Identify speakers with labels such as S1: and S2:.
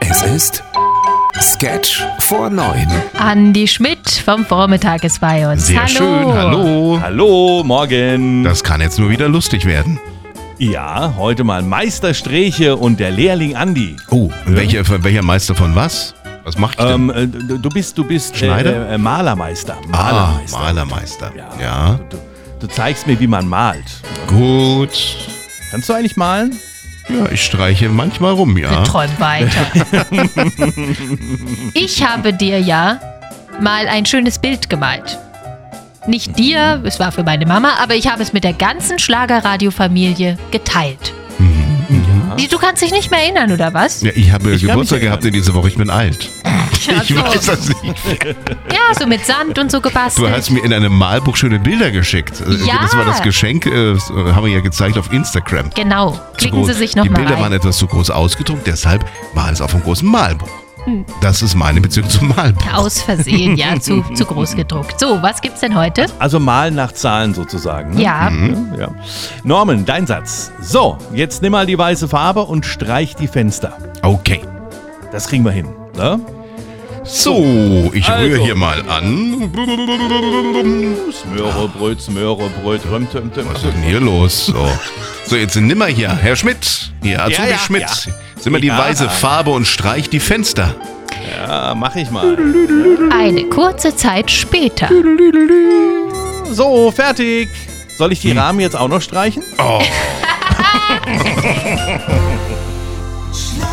S1: Es ist Sketch vor neun.
S2: Andi Schmidt vom Vormittag ist bei uns.
S3: Sehr
S2: Hallo.
S3: schön, hallo.
S4: Hallo, morgen.
S3: Das kann jetzt nur wieder lustig werden.
S4: ja, heute mal Meister Sträche und der Lehrling Andi.
S3: Oh, welcher, welcher Meister von was? Was macht ich denn?
S4: Ähm, äh, du bist, du bist
S3: Schneider?
S4: Äh, äh, Malermeister.
S3: ah,
S4: Malermeister.
S3: Malermeister.
S4: Ja.
S3: Ja.
S4: Du, du zeigst mir, wie man malt.
S3: Gut.
S4: Kannst du eigentlich malen?
S3: Ja, ich streiche manchmal rum, ja.
S2: Träum weiter. ich habe dir ja mal ein schönes Bild gemalt. Nicht dir, es war für meine Mama, aber ich habe es mit der ganzen Schlagerradio-Familie geteilt. Wie, Du kannst dich nicht mehr erinnern, oder was?
S3: Ja, ich habe
S4: Ich
S3: Geburtstag gehabt in dieser Woche, ich bin alt.
S2: Ja,
S3: Ich
S2: so.
S3: weiß das nicht.
S2: ja, so mit Sand und so gebastelt.
S3: Du hast mir in einem Malbuch schöne Bilder geschickt. Äh,
S2: Ja.
S3: Das war das Geschenk, äh, das haben wir ja gezeigt auf Instagram.
S2: genau, klicken. Sie sich
S3: Die
S2: nochmal
S3: Bilder waren
S2: rein.
S3: etwas zu groß ausgedruckt, deshalb war es auf einem großen Malbuch.
S2: Hm.
S3: Das ist meine Beziehung zum Malbuch.
S2: Aus Versehen, ja, zu, zu groß gedruckt. So, was gibt's denn heute?
S4: Also malen nach Zahlen sozusagen. Ne?
S2: Ja,
S4: ja. Norman, dein Satz. So, jetzt nimm mal die weiße Farbe und streich die Fenster.
S3: Okay.
S4: Das kriegen wir hin. Ne?
S3: So, ich
S4: Also.
S3: rühre hier mal an.
S4: Smörebröt, Smörebröt, röm, töm, töm.
S3: Was ist denn hier los? So, so jetzt nimm mal hier, Herr Schmidt. Hier, Azubi
S4: ja,
S3: Schmidt.
S4: ja.
S3: Nimm mal die
S4: Ja.
S3: weiße Farbe und streich die Fenster.
S4: Ja, mach ich mal.
S2: eine kurze Zeit später.
S4: So, fertig. Soll ich die Rahmen jetzt auch noch streichen?
S3: Oh.